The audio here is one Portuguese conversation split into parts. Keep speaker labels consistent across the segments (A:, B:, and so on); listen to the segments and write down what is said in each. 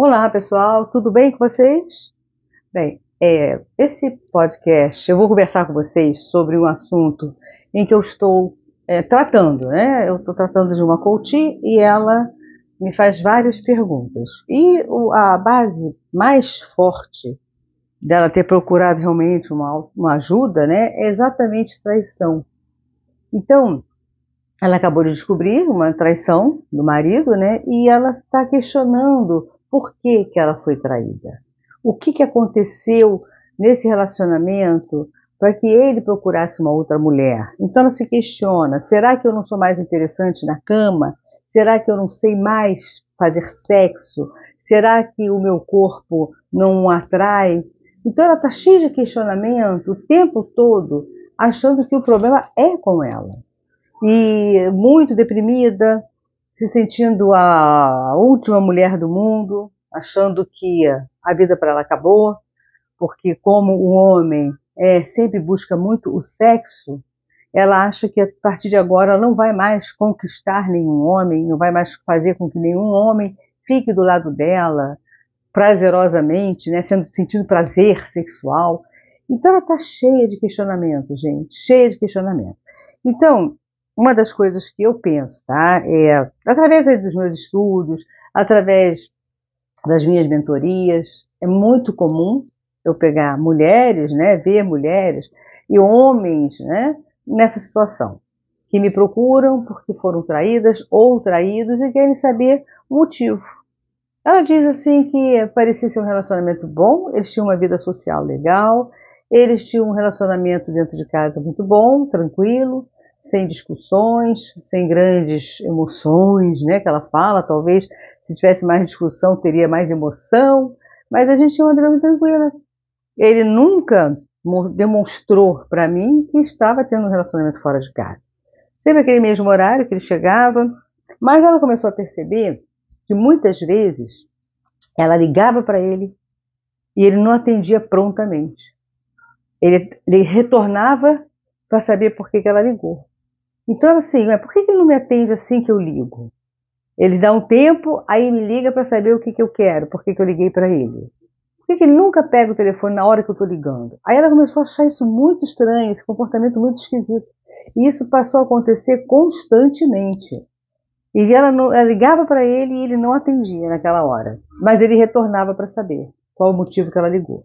A: Olá, pessoal, tudo bem com vocês? Bem, é, esse podcast eu vou conversar com vocês sobre um assunto em que eu estou é, tratando, né? Eu estou tratando de uma coach e ela me faz várias perguntas. E o, a base mais forte dela ter procurado realmente uma, uma ajuda, né, é exatamente traição. Então, ela acabou de descobrir uma traição do marido, né, e ela está questionando por que, que ela foi traída. O que, que aconteceu nesse relacionamento para que ele procurasse uma outra mulher? Então ela se questiona: será que eu não sou mais interessante na cama? Será que eu não sei mais fazer sexo? Será que o meu corpo não atrai? Então ela está cheia de questionamento o tempo todo, achando que o problema é com ela. E muito deprimida, se sentindo a última mulher do mundo, achando que a vida para ela acabou, porque como o homem é, sempre busca muito o sexo, ela acha que a partir de agora ela não vai mais conquistar nenhum homem, não vai mais fazer com que nenhum homem fique do lado dela prazerosamente, né, sendo sentindo prazer sexual. Então ela está cheia de questionamento, gente, cheia de questionamento. Então, uma das coisas que eu penso, tá, é através dos meus estudos, através das minhas mentorias, é muito comum eu pegar mulheres, né, ver mulheres e homens, né, nessa situação, que me procuram porque foram traídas ou traídos e querem saber o motivo. Ela diz assim que parecia ser um relacionamento bom, eles tinham uma vida social legal, eles tinham um relacionamento dentro de casa muito bom, tranquilo, sem discussões, sem grandes emoções, né? Que ela fala, talvez se tivesse mais discussão teria mais emoção, mas a gente tinha uma muito tranquila. Ele nunca demonstrou para mim que estava tendo um relacionamento fora de casa. Sempre aquele mesmo horário que ele chegava, mas ela começou a perceber que muitas vezes ela ligava para ele e ele não atendia prontamente. Ele, ele retornava para saber por que, que ela ligou. Então, assim, mas por que, ele não me atende assim que eu ligo? Ele dá um tempo, aí me liga para saber o que, que eu quero, por que, que eu liguei para ele. Por que, que ele nunca pega o telefone na hora que eu estou ligando? Aí ela começou a achar isso muito estranho, esse comportamento muito esquisito. E isso passou a acontecer constantemente. E ela, não, ela ligava para ele e ele não atendia naquela hora. Mas ele retornava para saber qual o motivo que ela ligou.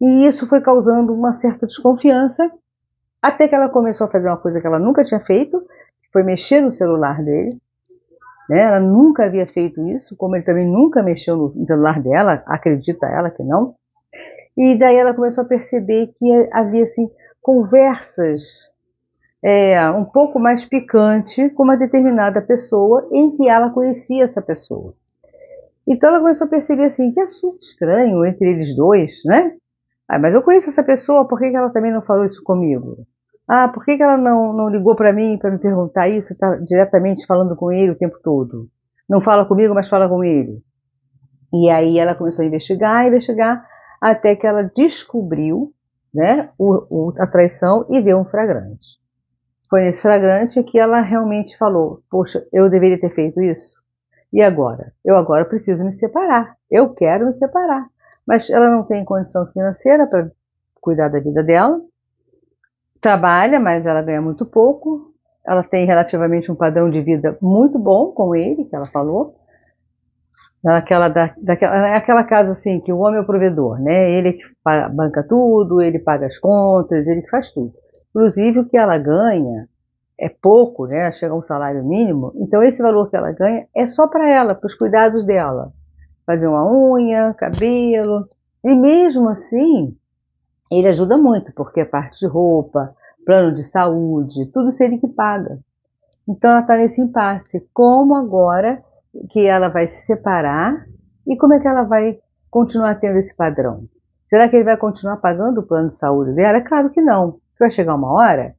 A: E isso foi causando uma certa desconfiança, até que ela começou a fazer uma coisa que ela nunca tinha feito, que foi mexer no celular dele. Né? Ela nunca havia feito isso, como ele também nunca mexeu no celular dela, acredita ela que não. E daí ela começou a perceber que havia assim conversas é, um pouco mais picante com uma determinada pessoa em que ela conhecia essa pessoa. Então ela começou a perceber assim, que assunto estranho entre eles dois, né? Ah, mas eu conheço essa pessoa, por que, ela também não falou isso comigo? Ah, por que, que ela não, não ligou para mim para me perguntar isso, está diretamente falando com ele o tempo todo? Não fala comigo, mas fala com ele. E aí ela começou a investigar, investigar, até que ela descobriu né, o, o, a traição e deu um flagrante. Foi nesse flagrante que ela realmente falou: Poxa, eu deveria ter feito isso. E agora? Eu agora preciso me separar. Eu quero me separar. Mas ela não tem condição financeira para cuidar da vida dela. Trabalha, mas ela ganha muito pouco. Ela tem relativamente um padrão de vida muito bom com ele, que ela falou. Naquela, da, daquela, aquela casa assim, que o homem é o provedor, né? Ele que banca tudo, ele paga as contas, ele que faz tudo. Inclusive, o que ela ganha é pouco, né? Chega a um salário mínimo. Então, esse valor que ela ganha é só para ela, para os cuidados dela. Fazer uma unha, cabelo. E mesmo assim, ele ajuda muito, porque a parte de roupa, plano de saúde, tudo isso ele que paga. Então, ela está nesse impasse. Como agora que ela vai se separar e como é que ela vai continuar tendo esse padrão? Será que ele vai continuar pagando o plano de saúde dela? É claro que não vai chegar uma hora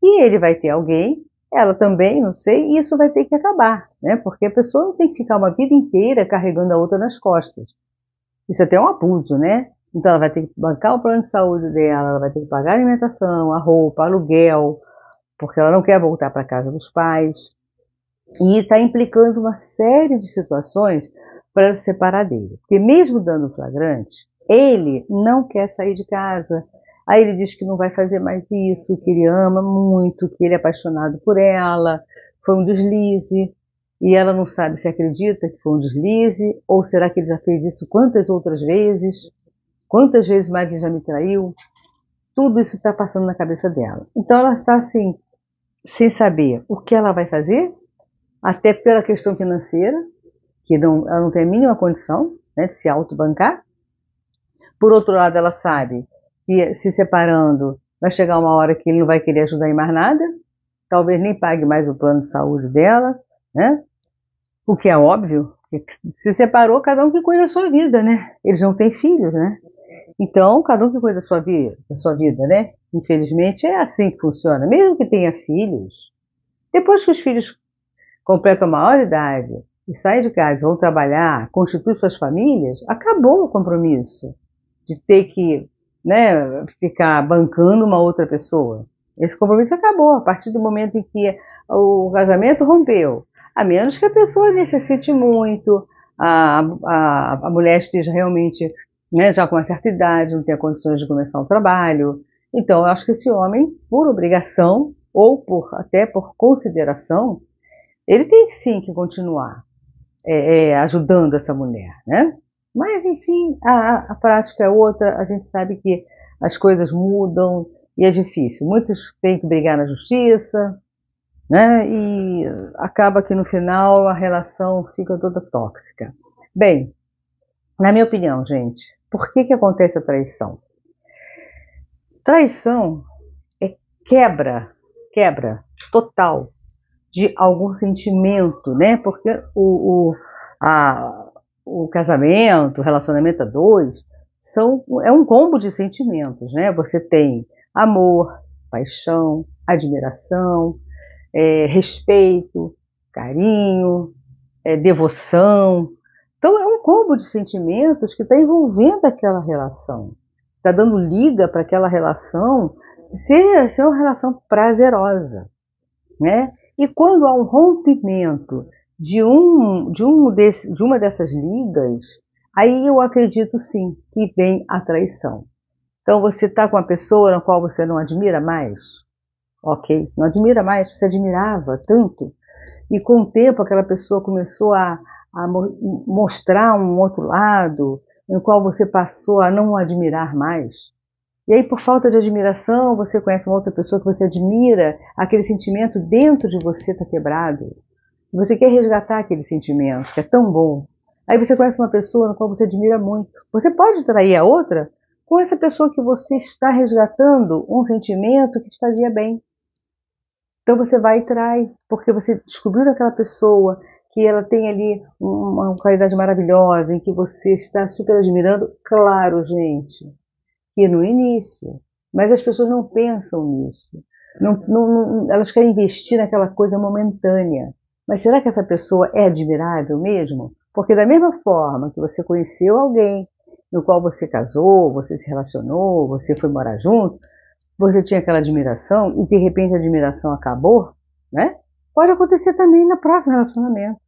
A: que ele vai ter alguém, ela também, não sei, e isso vai ter que acabar, né? Porque a pessoa não tem que ficar uma vida inteira carregando a outra nas costas. Isso é até é um abuso, né? Então ela vai ter que bancar o plano de saúde dela, ela vai ter que pagar a alimentação, a roupa, aluguel, porque ela não quer voltar para casa dos pais. E está implicando uma série de situações para se separar dele. Porque mesmo dando flagrante, ele não quer sair de casa. Aí ele diz que não vai fazer mais isso, que ele ama muito, que ele é apaixonado por ela, foi um deslize, e ela não sabe se acredita que foi um deslize, ou será que ele já fez isso quantas outras vezes? Quantas vezes ele já me traiu? Tudo isso está passando na cabeça dela. Então ela está assim, sem saber o que ela vai fazer, até pela questão financeira, que não, ela não tem a mínima condição né, de se autobancar. Por outro lado, ela sabe que se separando vai chegar uma hora que ele não vai querer ajudar em mais nada, talvez nem pague mais o plano de saúde dela, né? O que é óbvio, se separou, cada um que cuida da sua vida, né? Eles não têm filhos, né? Então, cada um que cuida da sua vida, da sua vida, né? Infelizmente é assim que funciona. Mesmo que tenha filhos, depois que os filhos completam a maioridade e saem de casa, vão trabalhar, constituem suas famílias, acabou o compromisso de ter que né, ficar bancando uma outra pessoa. Esse compromisso acabou a partir do momento em que o casamento rompeu. A menos que a pessoa necessite muito, a, a, a mulher esteja realmente né, já com uma certa idade, não tenha condições de começar um trabalho. Então, eu acho que esse homem, por obrigação, ou por até por consideração, ele tem sim que continuar é, é, ajudando essa mulher, né? Mas, enfim, a, a prática é outra, a gente sabe que as coisas mudam e é difícil. Muitos têm que brigar na justiça, né? E acaba que no final a relação fica toda tóxica. Bem, na minha opinião, gente, por que, que acontece a traição? Traição é quebra, quebra total de algum sentimento, né? Porque o, o, a, o casamento, o relacionamento a dois, são, é um combo de sentimentos, né? Você tem amor, paixão, admiração, é, respeito, carinho, é, devoção. Então é um combo de sentimentos que está envolvendo aquela relação, está dando liga para aquela relação ser, ser uma relação prazerosa, né? E quando há um rompimento de, um, de, um desse, de uma dessas ligas, aí eu acredito sim que vem a traição. Então você está com uma pessoa na qual você não admira mais, ok? Não admira mais, você admirava tanto, e com o tempo aquela pessoa começou a, a mostrar um outro lado, no qual você passou a não admirar mais. E aí, por falta de admiração, você conhece uma outra pessoa que você admira, aquele sentimento dentro de você está quebrado. Você quer resgatar aquele sentimento, que é tão bom. Aí você conhece uma pessoa na qual você admira muito. Você pode trair a outra com essa pessoa que você está resgatando um sentimento que te fazia bem. Então você vai e trai, porque você descobriu daquela pessoa que ela tem ali uma qualidade maravilhosa, em que você está super admirando. Claro, gente, que no início, mas as pessoas não pensam nisso. Não, não, elas querem investir naquela coisa momentânea. Mas será que essa pessoa é admirável mesmo? Porque da mesma forma que você conheceu alguém no qual você casou, você se relacionou, você foi morar junto, você tinha aquela admiração e de repente a admiração acabou, né? Pode acontecer também no próximo relacionamento.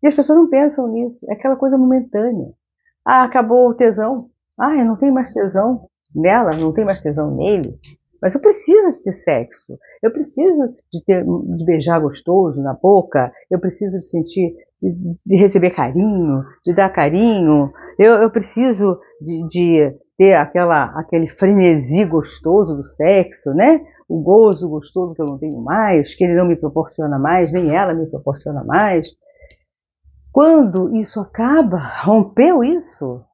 A: E as pessoas não pensam nisso, é aquela coisa momentânea. Ah, acabou o tesão. Ah, eu não tenho mais tesão nela, não tenho mais tesão nele. Mas eu preciso de ter sexo. Eu preciso de, ter, de beijar gostoso na boca. Eu preciso de sentir, de, de receber carinho, de dar carinho. Eu, eu preciso de, de, ter aquela, aquele frenesi gostoso do sexo, né? O gozo gostoso que eu não tenho mais, que ele não me proporciona mais, nem ela me proporciona mais. Quando isso acaba, rompeu isso,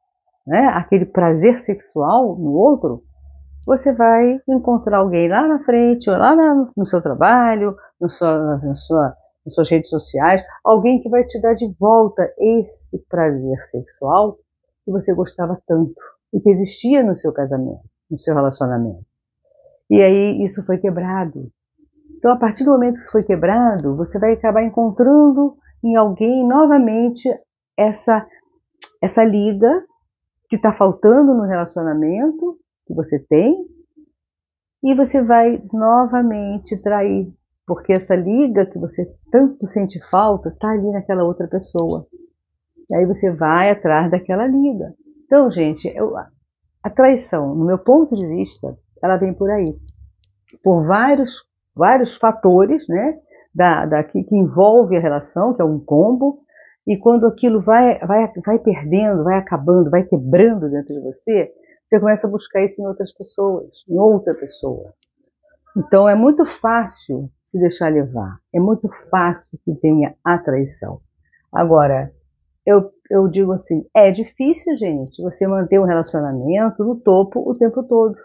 A: né? Aquele prazer sexual no outro, você vai encontrar alguém lá na frente, ou lá no seu trabalho, no sua, na sua, nas suas redes sociais, alguém que vai te dar de volta esse prazer sexual que você gostava tanto e que existia no seu casamento, no seu relacionamento. E aí isso foi quebrado. Então, a partir do momento que isso foi quebrado, você vai acabar encontrando em alguém novamente essa, essa liga que está faltando no relacionamento que você tem e você vai novamente trair, porque essa liga que você tanto sente falta está ali naquela outra pessoa. E aí você vai atrás daquela liga. Então, gente, eu, a traição, no meu ponto de vista, ela vem por aí. Por vários, vários fatores, né? Da, da, que, que envolve a relação, que é um combo, e quando aquilo vai, vai, vai perdendo, vai acabando, vai quebrando dentro de você, você começa a buscar isso em outras pessoas, em outra pessoa. Então é muito fácil se deixar levar, é muito fácil que venha a traição. Agora, eu, eu digo assim, é difícil, gente, você manter um relacionamento no topo o tempo todo.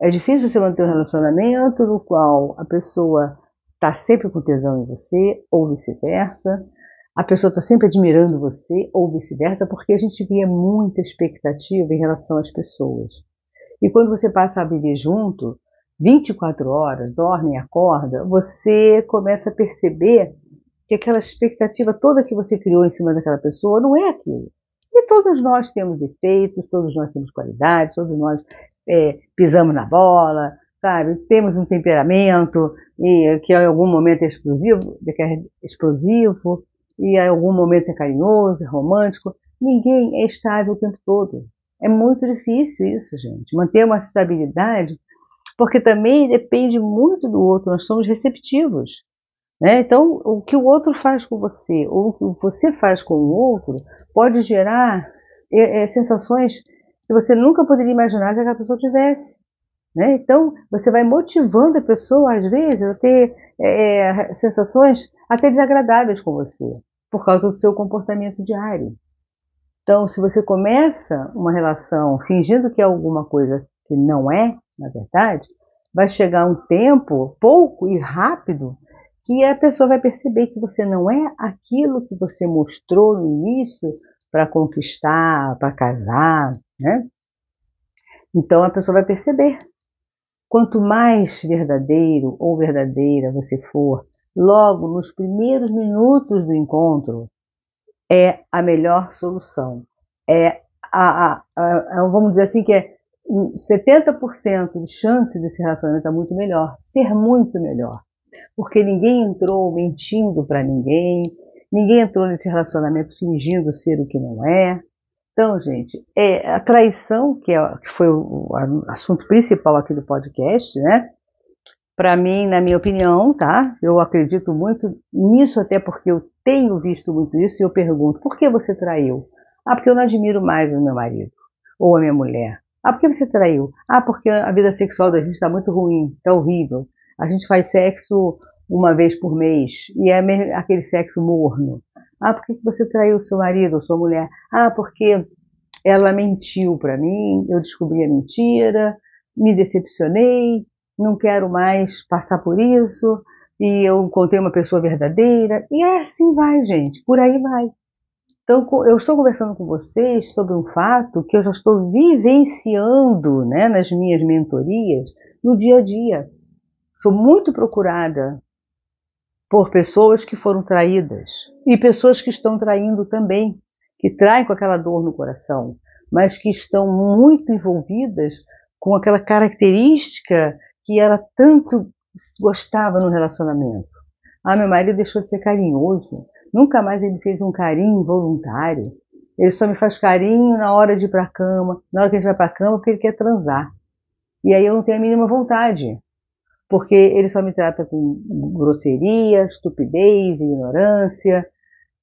A: É difícil você manter um relacionamento no qual a pessoa está sempre com tesão em você, ou vice-versa, a pessoa está sempre admirando você, ou vice-versa, porque a gente cria muita expectativa em relação às pessoas. E quando você passa a viver junto, 24 horas, dorme e acorda, você começa a perceber que aquela expectativa toda que você criou em cima daquela pessoa não é aquilo. E todos nós temos defeitos, todos nós temos qualidades, todos nós é, pisamos na bola, sabe? Temos um temperamento e, que em algum momento é explosivo, é explosivo e em algum momento é carinhoso, é romântico. Ninguém é estável o tempo todo. É muito difícil isso, gente. Manter uma estabilidade, porque também depende muito do outro. Nós somos receptivos. Né? Então, o que o outro faz com você, ou o que você faz com o outro, pode gerar é, é, sensações que você nunca poderia imaginar que aquela pessoa tivesse. Né? Então, você vai motivando a pessoa, às vezes, a ter é, é, sensações até desagradáveis com você, por causa do seu comportamento diário. Então, se você começa uma relação fingindo que é alguma coisa que não é, na verdade, vai chegar um tempo, pouco e rápido, que a pessoa vai perceber que você não é aquilo que você mostrou no início para conquistar, para casar, né? Então a pessoa vai perceber. Quanto mais verdadeiro ou verdadeira você for, logo nos primeiros minutos do encontro, é a melhor solução. É a, a, a, vamos dizer assim que é 70% de chance desse relacionamento estar muito melhor, ser muito melhor porque ninguém entrou mentindo para ninguém, ninguém entrou nesse relacionamento fingindo ser o que não é. Então, gente, é a traição, que, é, que foi o, o assunto principal aqui do podcast, né? Para mim, na minha opinião, tá? Eu acredito muito nisso, até porque eu tenho visto muito isso e eu pergunto: por que você traiu? Ah, porque eu não admiro mais o meu marido ou a minha mulher. Ah, por que você traiu? Ah, porque a vida sexual da gente está muito ruim, está horrível. A gente faz sexo uma vez por mês e é aquele sexo morno. Ah, por que você traiu seu marido ou sua mulher? Ah, porque ela mentiu para mim, eu descobri a mentira, me decepcionei, não quero mais passar por isso, e eu encontrei uma pessoa verdadeira, e é assim vai, gente, por aí vai. Então, eu estou conversando com vocês sobre um fato que eu já estou vivenciando né, nas minhas mentorias no dia a dia. Sou muito procurada por pessoas que foram traídas e pessoas que estão traindo também, que traem com aquela dor no coração, mas que estão muito envolvidas com aquela característica que ela tanto gostava no relacionamento. Ah, meu marido deixou de ser carinhoso, nunca mais ele fez um carinho voluntário. Ele só me faz carinho na hora de ir para a cama, na hora que ele vai para a cama porque ele quer transar. E aí eu não tenho a mínima vontade porque ele só me trata com grosseria, estupidez, ignorância,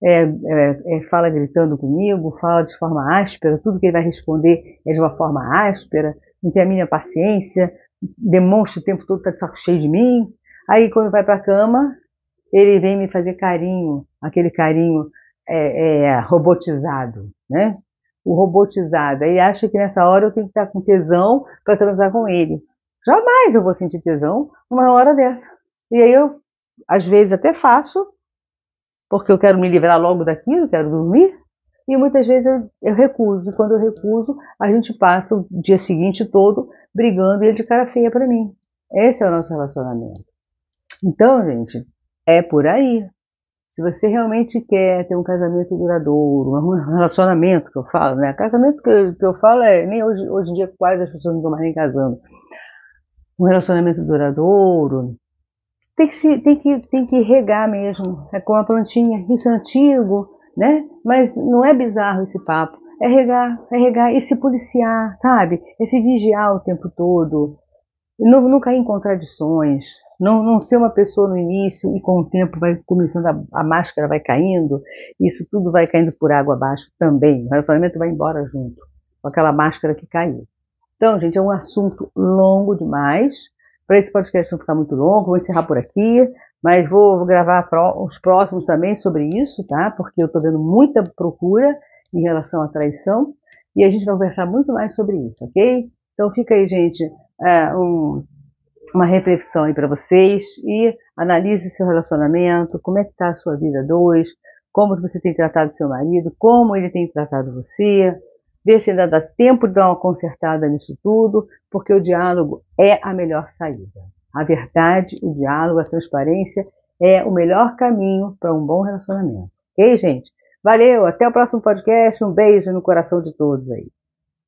A: é, é, é, fala gritando comigo, fala de forma áspera, tudo que ele vai responder é de uma forma áspera, não tem a minha paciência, demonstra o tempo todo que está de saco cheio de mim. Aí quando vai para a cama, ele vem me fazer carinho, aquele carinho é, é, robotizado, né? O robotizado. Aí acha que nessa hora eu tenho que estar com tesão para transar com ele. Jamais eu vou sentir tesão numa hora dessa. E aí eu, às vezes, até faço, porque eu quero me livrar logo daquilo, quero dormir, e muitas vezes eu, eu recuso. E quando eu recuso, a gente passa o dia seguinte todo brigando e ele de cara feia para mim. Esse é o nosso relacionamento. Então, gente, é por aí. Se você realmente quer ter um casamento duradouro, um relacionamento que eu falo, né? Casamento que eu, que eu falo é nem hoje, hoje em dia quase as pessoas não estão mais nem casando um relacionamento duradouro, tem que, se, tem, que, tem que regar mesmo. É como a plantinha. Isso é antigo, né? Mas não é bizarro esse papo. É regar, é regar e se policiar, sabe? É se vigiar o tempo todo. Não, não cair em contradições. Não, não ser uma pessoa no início e com o tempo vai começando, a, a máscara vai caindo, isso tudo vai caindo por água abaixo também. O relacionamento vai embora junto, com aquela máscara que caiu. Então, gente, é um assunto longo demais. Para esse podcast não ficar muito longo, vou encerrar por aqui. Mas vou, gravar os próximos também sobre isso, tá? Porque eu estou vendo muita procura em relação à traição e a gente vai conversar muito mais sobre isso, ok? Então fica aí, gente, é, um, uma reflexão aí para vocês e analise seu relacionamento, como é que está a sua vida dois, como você tem tratado seu marido, como ele tem tratado você, ver se ainda dá tempo de dar uma consertada nisso tudo, porque o diálogo é a melhor saída. A verdade, o diálogo, a transparência é o melhor caminho para um bom relacionamento. Ok, gente? Valeu, até o próximo podcast. Um beijo no coração de todos aí.